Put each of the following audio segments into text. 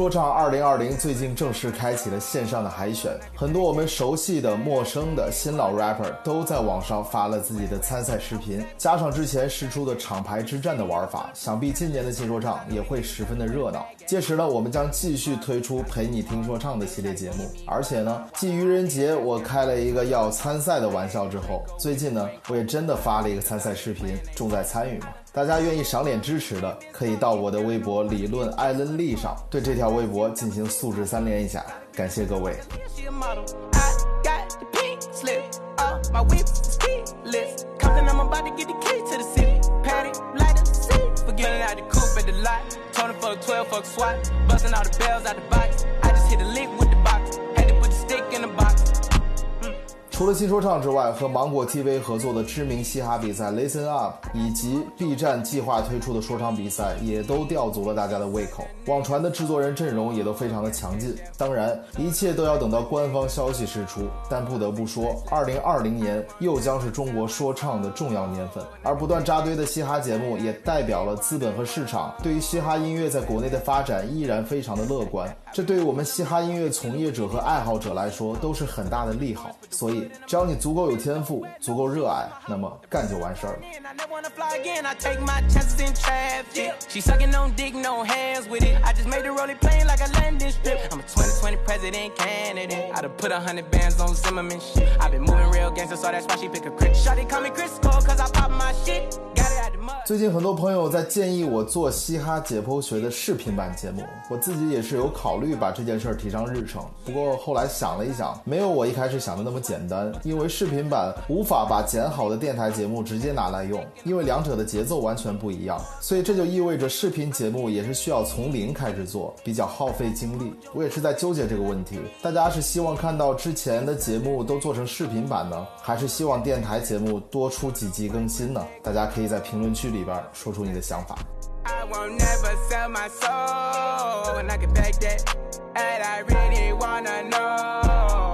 说唱二零二零最近正式开启了线上的海选，很多我们熟悉的、陌生的新老 rapper 都在网上发了自己的参赛视频，加上之前试出的厂牌之战的玩法，想必今年的新说唱也会十分的热闹。届时呢，我们将继续推出陪你听说唱的系列节目，而且呢，继愚人节我开了一个要参赛的玩笑之后，最近呢，我也真的发了一个参赛视频，重在参与嘛。大家愿意赏脸支持的，可以到我的微博理论艾伦利上对这条微博进行素质三连一下，感谢各位。She a model. I got the pink slip. Uh, my whip is keyless. Compton, I'm about to get the key to the city. Patty, light the seat. Forgetting out the coupe at the lot. Told him fuck 12, fuck SWAT. Busting all the bells out the box. I 除了新说唱之外，和芒果 TV 合作的知名嘻哈比赛 Listen Up，以及 B 站计划推出的说唱比赛，也都吊足了大家的胃口。网传的制作人阵容也都非常的强劲。当然，一切都要等到官方消息释出。但不得不说，二零二零年又将是中国说唱的重要年份，而不断扎堆的嘻哈节目，也代表了资本和市场对于嘻哈音乐在国内的发展依然非常的乐观。这对于我们嘻哈音乐从业者和爱好者来说都是很大的利好。所以，只要你足够有天赋，足够热爱，那么干就完事儿了。最近很多朋友在建议我做嘻哈解剖学的视频版节目我自己也是有考虑把这件事儿提上日程不过后来想了一想没有我一开始想的那么简单因为视频版无法把剪好的电台节目直接拿来用因为两者的节奏完全不一样所以这就意味着视频节目也是需要从零开始做比较耗费精力我也是在纠结这个问题。大家是希望看到之前的节目都做成视频版呢？还是希望电台节目多出几集更新呢？大家可以在评论区里边说出你的想法。And I really wanna know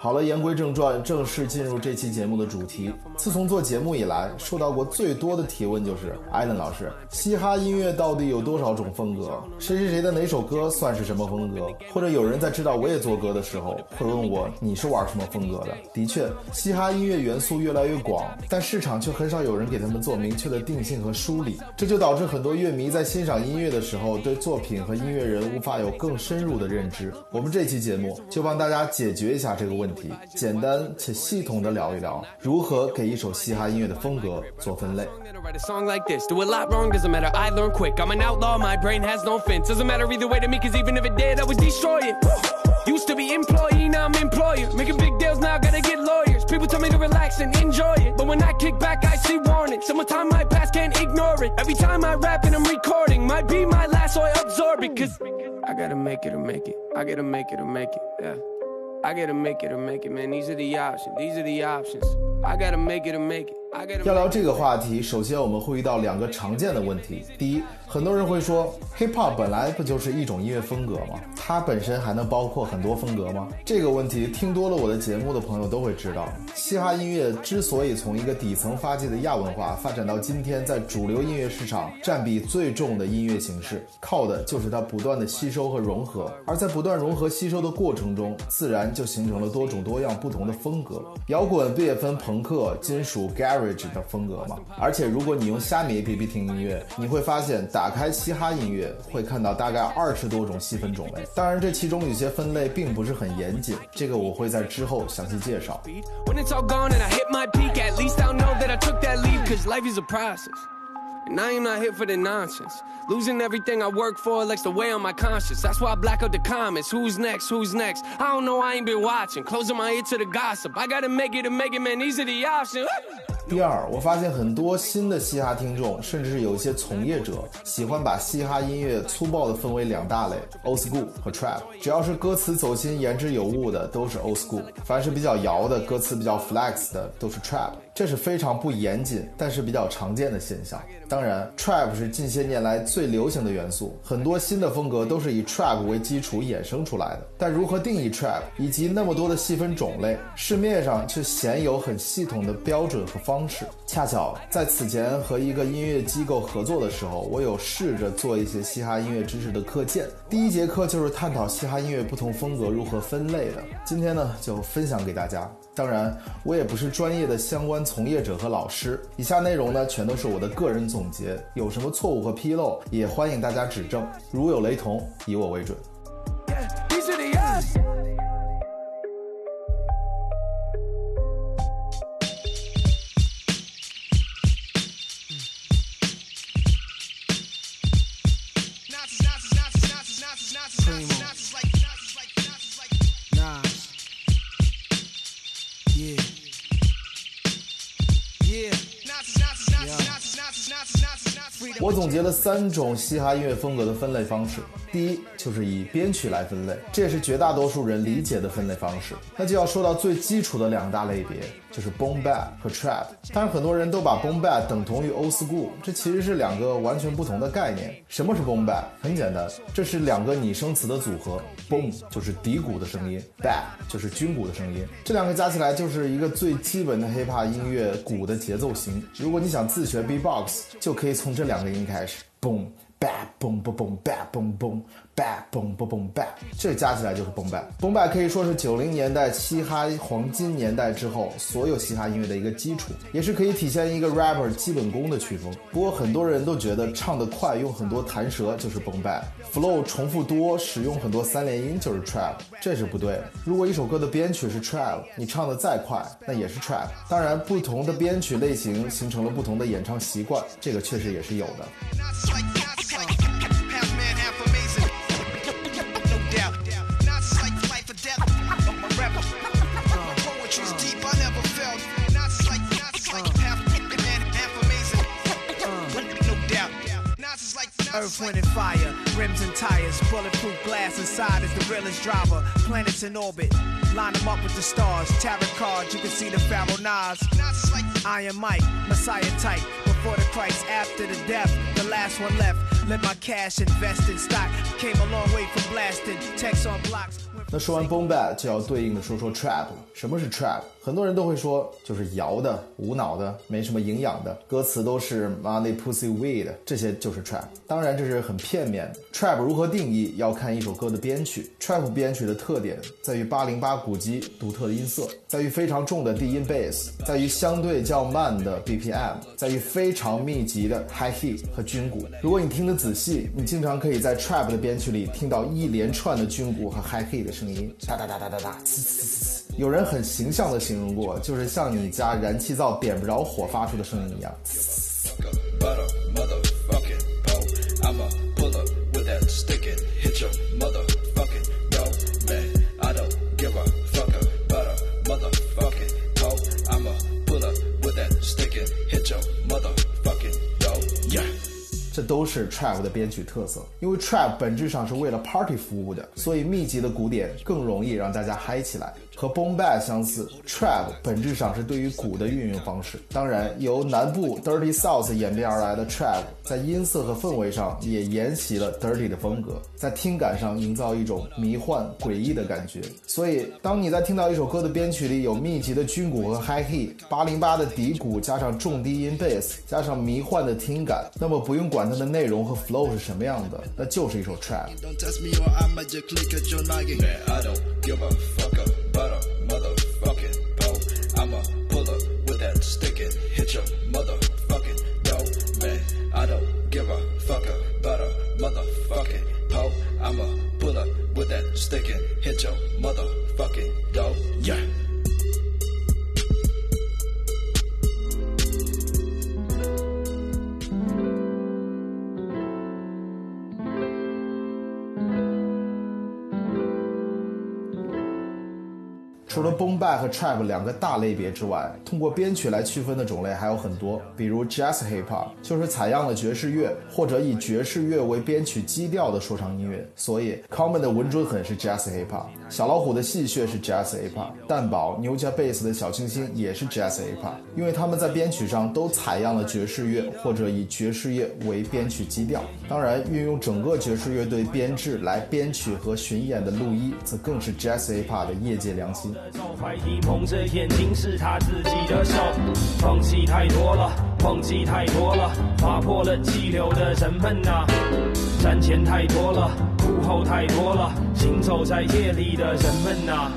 好了，言归正传，正式进入这期节目的主题。自从做节目以来，收到过最多的提问就是：艾伦老师，嘻哈音乐到底有多少种风格？谁谁谁的哪首歌算是什么风格？或者有人在知道我也做歌的时候，会问我你是玩什么风格的？的确，嘻哈音乐元素越来越广，但市场却很少有人给他们做明确的定性和梳理，这就导致很多乐迷在欣赏音乐的时候，对作品和音乐人无法有更深入的认知。我们这期节目就帮大家解决一下这个问简单且系统的聊一聊如何给一首嘻哈音乐的风格做分类。 To write a song like this, do a lot wrong, doesn't matter. I learn quick. I'm an outlaw, my brain has no fence. Doesn't matter either way to me, cause even if it did, I would destroy it. Used to be employee, now I'm employer. Making big deals, now I gotta get lawyers. People tell me to relax and enjoy it. But when I kick back, I see warning. Summertime, my past can't ignore it. Every time I rap and I'm recording, might be my last, so I absorb it. Cause I gotta make it or make it. I gotta make it or make it, yeah. I gotta make it or make it, man. These are the options. These are the options. I gotta make it make it. I gotta 要聊这个话题，首先我们会遇到两个常见的问题。第一，很多人会说，hip hop 本来不就是一种音乐风格吗？它本身还能包括很多风格吗？这个问题听多了我的节目的朋友都会知道，嘻哈音乐之所以从一个底层发迹的亚文化发展到今天在主流音乐市场占比最重的音乐形式，靠的就是它不断的吸收和融合。而在不断融合吸收的过程中，自然就形成了多种多样不同的风格。摇滚不也分朋克、金属、garage 的风格嘛？而且如果你用虾米 APP 听音乐，你会发现打开嘻哈音乐会看到大概二十多种细分种类。当然，这其中有些分类并不是很严谨，这个我会在之后详细介绍。When it's all gone and I hit my peak, at least I'll know that I took that leap. Cause life is a process. And I am not here for the nonsense. Losing everything I work for likes to weigh on my conscience. That's why I black out the comments. Who's next? Who's next? I don't know. I ain't been watching. Closing my ear to the gossip. I gotta make it to make it, man. These are the options. 第二，我发现很多新的嘻哈听众，甚至是有一些从业者，喜欢把嘻哈音乐粗暴地分为两大类：old school 和 trap。只要是歌词走心、言之有物的，都是 old school；凡是比较摇的、歌词比较 flex 的，都是 trap。 这是非常不严谨，但是比较常见的现象。当然，trap 是近些年来最流行的元素，很多新的风格都是以 trap 为基础衍生出来的。但如何定义 trap，以及那么多的细分种类，市面上却鲜有很系统的标准和方式。恰巧在此前和一个音乐机构合作的时候，我有试着做一些嘻哈音乐知识的课件。第一节课就是探讨嘻哈音乐不同风格如何分类的。今天呢，就分享给大家。当然，我也不是专业的相关从业者和老师。以下内容呢，全都是我的个人总结，有什么错误和纰漏，也欢迎大家指正。如有雷同，以我为准。学了三种嘻哈音乐风格的分类方式。第一，就是以编曲来分类，这也是绝大多数人理解的分类方式。那就要说到最基础的两大类别，就是 boom bap 和 trap。当然，很多人都把 boom bap 等同于 old school，这其实是两个完全不同的概念。什么是 boom bap？很简单，这是两个拟声词的组合，boom 就是底鼓的声音，bap 就是军鼓的声音，这两个加起来就是一个最基本的 hip hop 音乐鼓的节奏型。如果你想自学 B-box，就可以从这两个音开始，boom。Bap boom boom boom bap boom boom bap boom boom boom bap，这加起来就是 boom bap。boom bap 可以说是九零年代嘻哈黄金年代之后所有嘻哈音乐的一个基础，也是可以体现一个 rapper 基本功的曲风。不过很多人都觉得唱得快，用很多弹舌就是 boom bap，flow 重复多，使用很多三连音就是 trap，这是不对的。如果一首歌的编曲是 trap，你唱得再快，那也是 trap。当然，不同的编曲类型形成了不同的演唱习惯，这个确实也是有的。Earth, wind, and fire, rims and tires, bulletproof glass inside is the realest driver. Planets in orbit, line them up with the stars. Tarot cards, you can see the Pharaoh Nas. Iron Mike, Messiah type. Before the Christ, after the death, the last one left. Let my cash invest in stock. Came a long way from blasting. Text on blocks. 那说完 boom bap，就要对应的说说 trap。什么是 trap？很多人都会说，就是摇的、无脑的、没什么营养的，歌词都是 money pussy weed，这些就是 trap。当然这是很片面的。trap 如何定义，要看一首歌的编曲。trap 编曲的特点在于八零八鼓机独特的音色，在于非常重的低音 bass，在于相对较慢的 BPM，在于非常密集的 high hit 和军鼓。如果你听得仔细，你经常可以在 trap 的编曲里听到一连串的军鼓和 high hit 的声音，哒哒哒哒哒哒，有人很形象的形容过，就是像你家燃气灶点不着火发出的声音一样。这都是 trap 的编曲特色，因为 trap 本质上是为了 party 服务的，所以密集的鼓点更容易让大家嗨起来。和 boom bap 相似，trap 本质上是对于鼓的运用方式。当然，由南部 dirty south 演变而来的 trap，在音色和氛围上也沿袭了 dirty 的风格，在听感上营造一种迷幻诡异的感觉。所以，当你在听到一首歌的编曲里有密集的军鼓和 high hit，八零八的底鼓加上重低音 bass，加上迷幻的听感，那么不用管它的内容和 flow 是什么样的，那就是一首 trap。But a motherfucking pole. I'ma pull up with that stick and hit your motherfucking dough, man. I don't give a fuck about a motherfucking pole. I'ma pull up with that stick and hit your motherfucking dough, boom bap 和 trap 两个大类别之外，通过编曲来区分的种类还有很多，比如 jazz hip hop 就是采样了爵士乐或者以爵士乐为编曲基调的说唱音乐。所以 Common 的稳准狠是 jazz hip hop，小老虎的戏谑是 jazz hip hop，蛋堡牛家 bass 的小清新也是 jazz hip hop，因为他们在编曲上都采样了爵士乐或者以爵士乐为编曲基调。当然，运用整个爵士乐队编制来编曲和巡演的陆一，则更是 jazz hip hop 的业界良心。海底蒙着眼睛是他自己的手，放弃太多了，放弃太多了，划破了气流的人们呐、山前太多了，哭后太多了，行走在夜里的人们呐、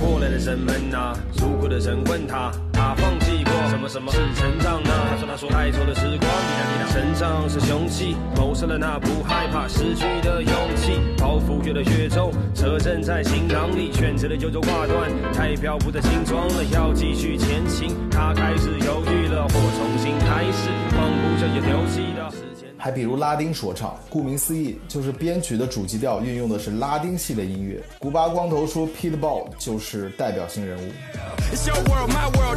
过来的人们呐、路过的人问他，他放弃过什么什么是成长呢？他说他说太错的时光，你看你看，成长是雄气，谋生了那不害怕失去的勇气，包袱越来越重，车震在行囊里，选择了优柔寡断，太漂浮的轻装了，要继续前行，他开始犹豫了，或重新开始，放不下也丢弃的。还比如拉丁说唱，顾名思义，就是编曲的主基调运用的是拉丁系的音乐。古巴光头说 Pete Ball 就是代表性人物。It's your world, my world,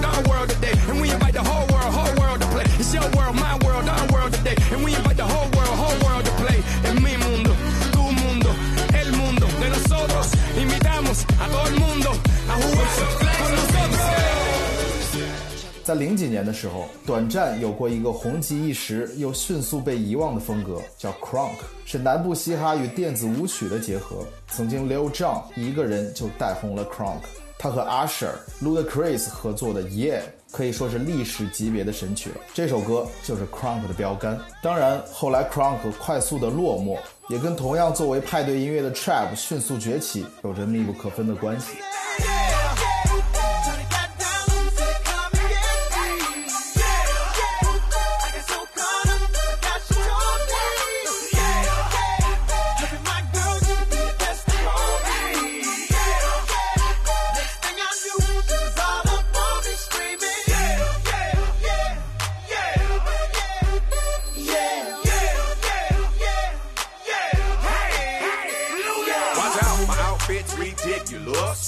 在零几年的时候，短暂有过一个红极一时又迅速被遗忘的风格，叫 crunk，是南部嘻哈与电子舞曲的结合。曾经 Lil Jon 一个人就带红了 crunk，他和 Usher、Ludacris 合作的 Yeah 可以说是历史级别的神曲了。这首歌就是 crunk 的标杆。当然，后来 crunk 快速的落寞，也跟同样作为派对音乐的 trap 迅速崛起有着密不可分的关系。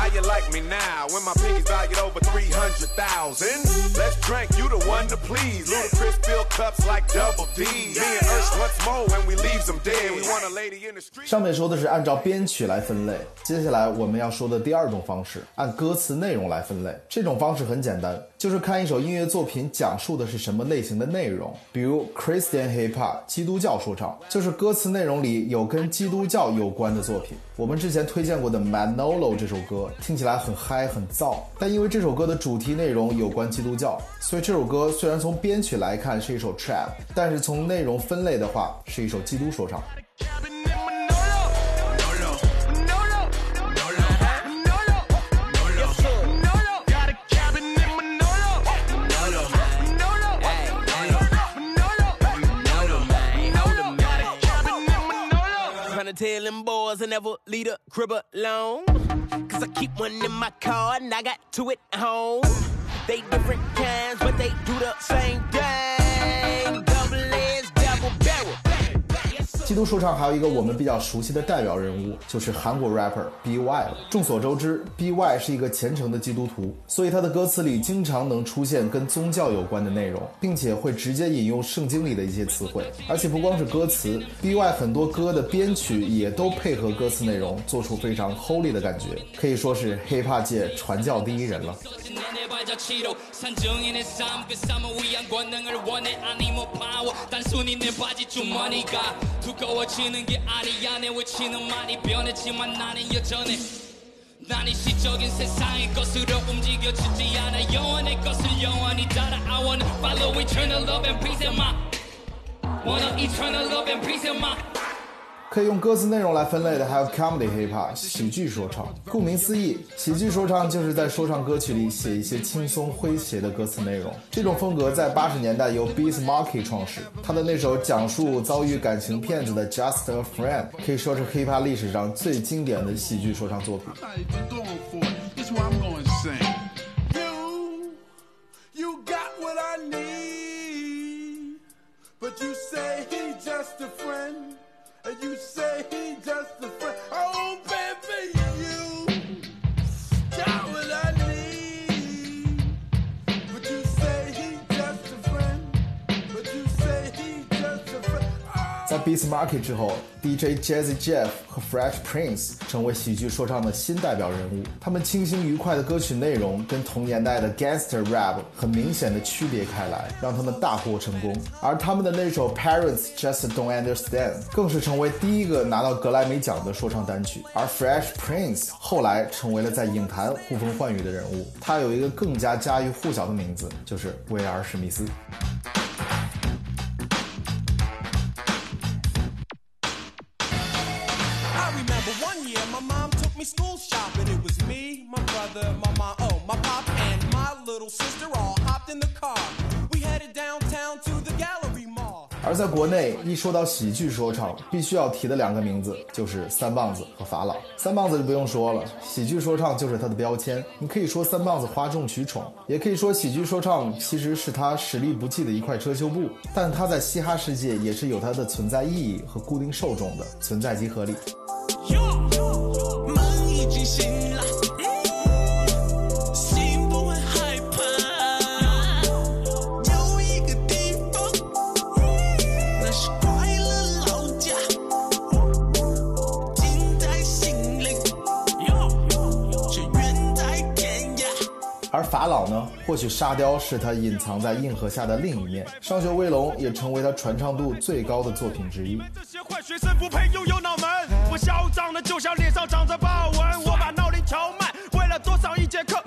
How you like me now when my pinky's valued over 300,000? Let's drink, you the one to please. Ludacris fill cups like double D. Me and Ursh once more when we leaves them dead. We want a lady in the street. 上面说的是按照编曲来分类，接下来我们要说的第二种方式，按歌词内容来分类。这种方式很简单， 就是看一首音乐作品讲述的是什么类型的内容。比如 Christian Hip Hop 基督教说唱，就是歌词内容里有跟基督教有关的作品。我们之前推荐过的 Manolo 这首歌听起来很嗨很燥，但因为这首歌的主题内容有关基督教，所以这首歌虽然从编曲来看是一首 trap，但是从内容分类的话是一首基督说唱。Tryna tell them boys I never leave a crib alone. Cause I keep one in my car and I got two at home. They different kinds, but they do the same 基督说唱还有一个我们比较熟悉的代表人物，就是韩国 rapper B.Y 了。众所周知，B.Y 是一个虔诚的基督徒，所以他的歌词里经常能出现跟宗教有关的内容，并且会直接引用圣经里的一些词汇。而且不光是歌词，B.Y 很多歌的编曲也都配合歌词内容，做出非常 holy 的感觉，可以说是 hiphop 界传教第一人了。 두꺼워지는 게 아니야 내 외치는 말이 변했지만 나는 여전해. 난 이 시적인 세상의 것으로 움직여지지 않아. 영원의 것을 영원히 따라 I wanna follow eternal love and peace in my. Wanna eternal love and peace in my 可以用歌词内容来分类的还有 comedy hip hop 喜剧说唱。顾名思义，喜剧说唱就是在说唱歌曲里写一些轻松诙谐的歌词内容。这种风格在八十年代由 Beast Market 创始，他的那首讲述遭遇感情骗子的 Just a Friend 可以说是 hip hop 历史上最经典的喜剧说唱作品。But you say he just a friend, and you say he just a friend. Oh, Beast Market 之后，DJ Jazzy Jeff 和 Fresh Prince 成为喜剧说唱的新代表人物。他们清新愉快的歌曲内容跟同年代的 Gangster Rap 很明显的区别开来，让他们大获成功。而他们的那首 Parents Just Don't Understand 更是成为第一个拿到格莱美奖的说唱单曲。而 Fresh Prince 后来成为了在影坛呼风唤雨的人物。他有一个更加家喻户晓的名字，就是威尔史密斯。而在国内，一说到喜剧说唱，必须要提的两个名字就是三棒子和法老。三棒子就不用说了，喜剧说唱就是他的标签。你可以说三棒子哗众取宠，也可以说喜剧说唱其实是他实力不济的一块遮羞布。但他在嘻哈世界也是有它的存在意义和固定受众的，存在即合理。门已经老呢，或许沙雕是他隐藏在硬核下的另一面，《上学威龙》也成为他传唱度最高的作品之一。这些坏学生不配拥有脑门，我嚣张的就像脸上长着豹纹。我把闹铃调慢，为了多上一节课。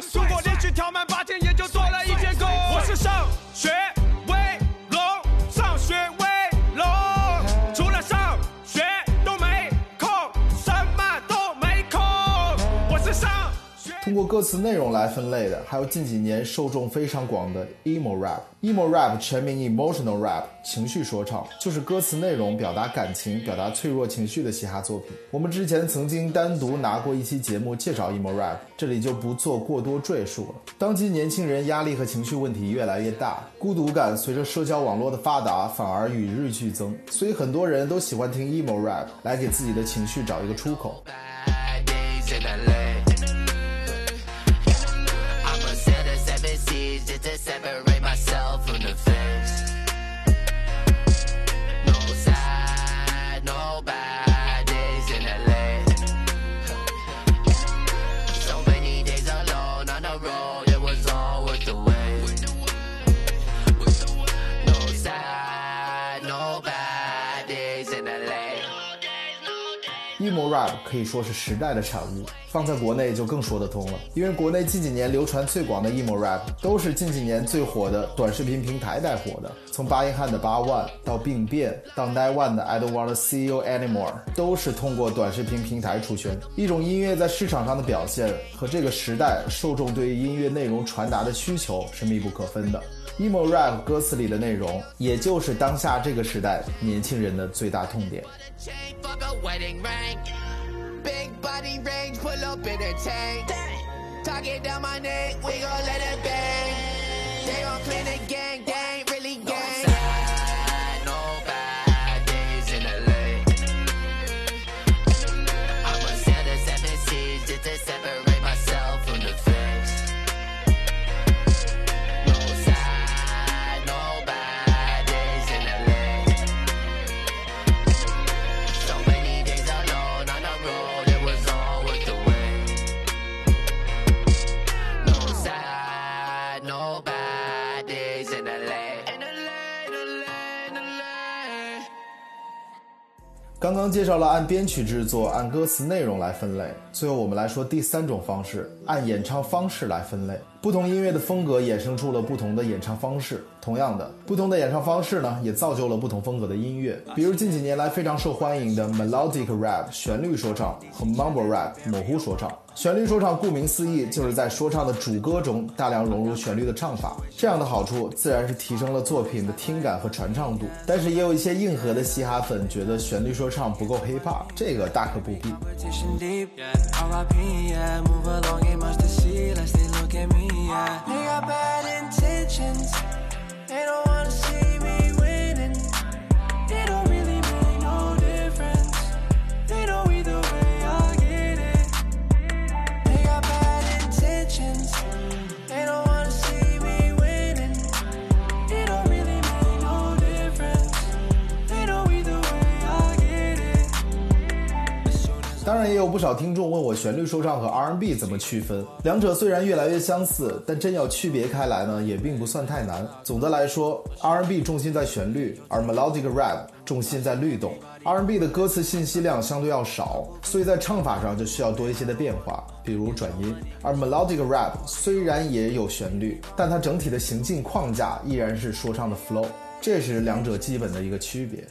通过歌词内容来分类的，还有近几年受众非常广的 emo rap。emo rap 全名 emotional rap，情绪说唱，就是歌词内容表达感情、表达脆弱情绪的嘻哈作品。我们之前曾经单独拿过一期节目介绍 emo rap，这里就不做过多赘述了。当今年轻人压力和情绪问题越来越大，孤独感随着社交网络的发达反而与日俱增，所以很多人都喜欢听 emo rap 来给自己的情绪找一个出口。Emo rap 可以说是时代的产物，放在国内就更说得通了。因为国内近几年流传最广的 emo rap 都是近几年最火的短视频平台带火的，从八音汉的八万到病变，到 Nine One 的 I Don't Wanna See You Anymore，都是通过短视频平台出圈。一种音乐在市场上的表现和这个时代受众对于音乐内容传达的需求是密不可分的。emo rap 歌词里的内容，也就是当下这个时代年轻人的最大痛点。Chain fuck a wedding ring. Big body range, pull up in a tank. Talk it down my neck, we gon' let it bang. They gon' clean the gang, 刚介绍了按编曲制作、按歌词内容来分类，最后我们来说第三种方式，按演唱方式来分类。不同音乐的风格衍生出了不同的演唱方式。同样的，不同的演唱方式呢，也造就了不同风格的音乐。比如近几年来非常受欢迎的 melodic rap 旋律说唱和 mumble rap 模糊说唱。旋律说唱顾名思义，就是在说唱的主歌中大量融入旋律的唱法。这样的好处自然是提升了作品的听感和传唱度。但是也有一些硬核的嘻哈粉觉得旋律说唱不够 hip hop，这个大可不必。yeah. They got bad intentions, they don't wanna see 当然，也有不少听众问我旋律说唱和 R&B 怎么区分。两者虽然越来越相似，但真要区别开来呢，也并不算太难。总的来说，R&B 重心在旋律，而 melodic rap 重心在律动。R&B 的歌词信息量相对要少，所以在唱法上就需要多一些的变化，比如转音。而 melodic rap 虽然也有旋律，但它整体的行进框架依然是说唱的 flow，这是两者基本的一个区别。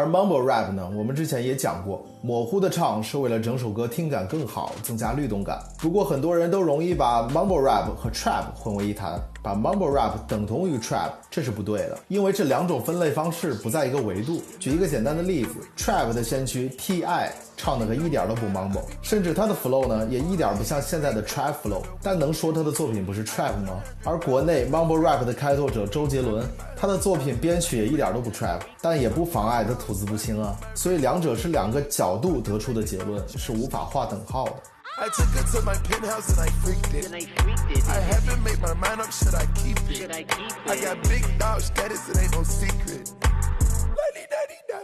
而 mumble rap 呢，我们之前也讲过，模糊的唱是为了整首歌听感更好，增加律动感。不过很多人都容易把 mumble rap 和 trap 混为一谈，把 mumble rap 等同于 trap，这是不对的，因为这两种分类方式不在一个维度。举一个简单的例子，trap 的先驱 T.I. 唱的可一点都不 mumble，甚至他的 flow 呢也一点不像现在的 trap flow，但能说他的作品不是 trap 吗？而国内 mumble rap 的开拓者周杰伦，他的作品编曲也一点都不 trap，但也不妨碍他吐字不清啊。所以两者是两个角度得出的结论，是无法划等号的。I took her to my penthouse and I freaked it. And I freaked it. I haven't made my mind up, should I keep it? Should I keep it? I got big dog status, it ain't no secret. Lady daddy da,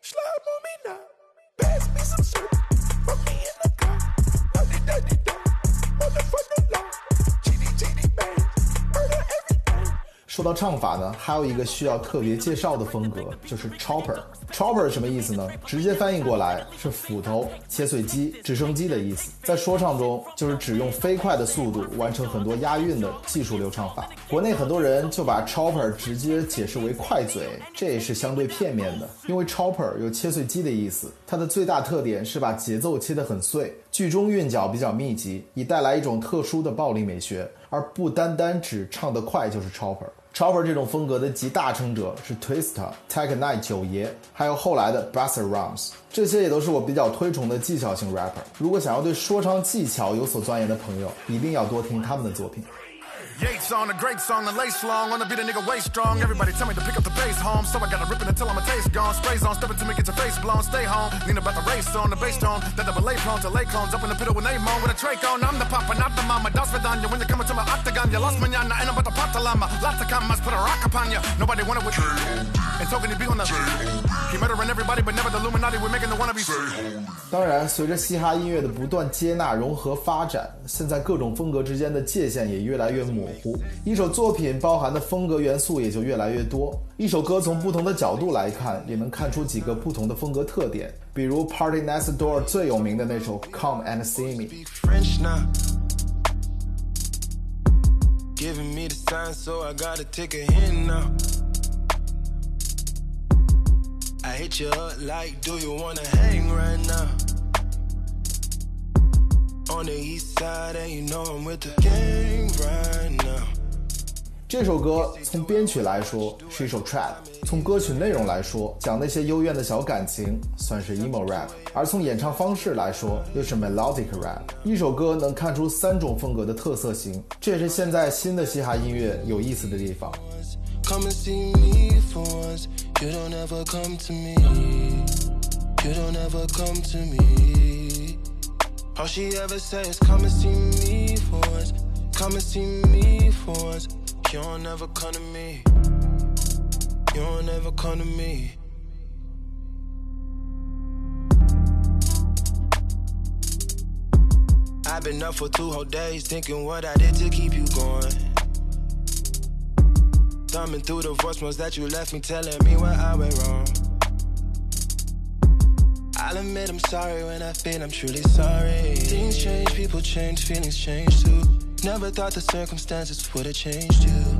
slime on me now. Pass me some syrup, 说到唱法呢，还有一个需要特别介绍的风格，就是 chopper。chopper 什么意思呢？直接翻译过来是斧头、切碎机、直升机的意思。在说唱中，就是只用飞快的速度完成很多押韵的技术流畅法。国内很多人就把 chopper 直接解释为快嘴，这也是相对片面的，因为 chopper 有切碎机的意思，它的最大特点是把节奏切得很碎，句中韵脚比较密集，以带来一种特殊的暴力美学，而不单单只唱得快就是 chopper。Chopper 这种风格的集大成者是 Twista、Tech Nine 九爷，还有后来的 Buster Rhymes，这些也都是我比较推崇的技巧型 rapper。如果想要对说唱技巧有所钻研的朋友，一定要多听他们的作品。Yates on a great song, the lace long, on the beat a nigga way strong. Everybody tell me to pick up the bass home, so I gotta rip it until I'm a taste gone. Sprays on, stepping to me, get your face blown. Stay home, lean about the race on the bass tone. That double lay prone to lay clones up in the pit when they moan with a trach on. I'm the papa, not the mama. Das you when you coming to my octagon. You lost manana, ain't about the patalama. Lots of commas, put a rock upon ya. Nobody wanted with And token to be on the He murdering everybody, but never the Illuminati. We're making the wannabes. 当然，随着嘻哈音乐的不断接纳、融合发展，现在各种风格之间的界限也越来越模 糊。一首作品包含的风格元素也就越来越多。一首歌从不同的角度来看，也能看出几个不同的风格特点。比如 Party Next Door 最有名的那首 Come and See Me。French now. Giving me the sign, so I gotta take a hint now. I hit you up like, do you wanna hang right now? On the east side, and you know I'm with the gang right now. 这首歌从编曲来说是一首 trap，从歌曲内容来说讲那些幽怨的小感情，算是 emo rap；而从演唱方式来说又是 melodic rap。一首歌能看出三种风格的特色型，这也是现在新的嘻哈音乐有意思的地方。Come and see me for once. You don't ever come to me. You don't ever come to me. All she ever says is come and see me for once. Come and see me for once. You don't ever come to me. You don't ever come to me. I've been up for two whole days thinking what I did to keep you going. Thumbing through the voicemails that you left me, telling me where I went wrong. I'll admit I'm sorry when I feel I'm truly sorry. Things change, people change, feelings change too. Never thought the circumstances would have changed you.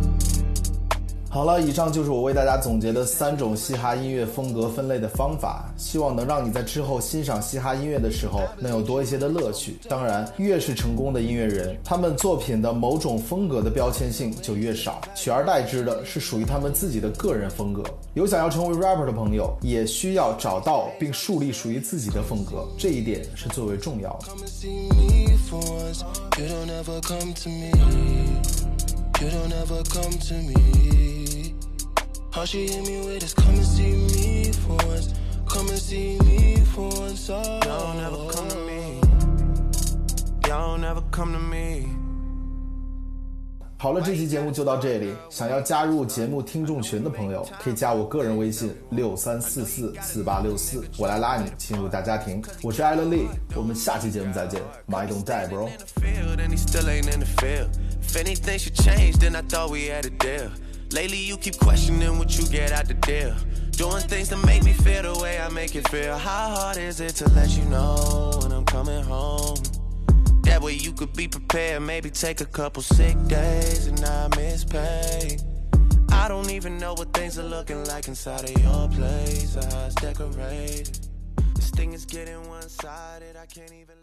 好了，以上就是我为大家总结的三种嘻哈音乐风格分类的方法，希望能让你在之后欣赏嘻哈音乐的时候能有多一些的乐趣。当然，越是成功的音乐人，他们作品的某种风格的标签性就越少，取而代之的是属于他们自己的个人风格。有想要成为 rapper 的朋友，也需要找到并树立属于自己的风格，这一点是最为重要的。You don't ever come to me. Don't ever. All she hit me with is come and see me for once. Come and see me for once. Oh. Y'all never come to me. Y'all never come to me. 好了，这期节目就到这里。想要加入节目听众群的朋友，可以加我个人微信六三四四四八六四，我来拉你进入大家庭。我是艾伦利，我们下期节目再见。My don't die, bro. I. Lately, you keep questioning what you get out the deal. Doing things to make me feel the way I make it feel. How hard is it to let you know when I'm coming home? That way you could be prepared, maybe take a couple sick days and not miss pay. I don't even know what things are looking like inside of your place how it's decorated. This thing is getting one sided, I can't even.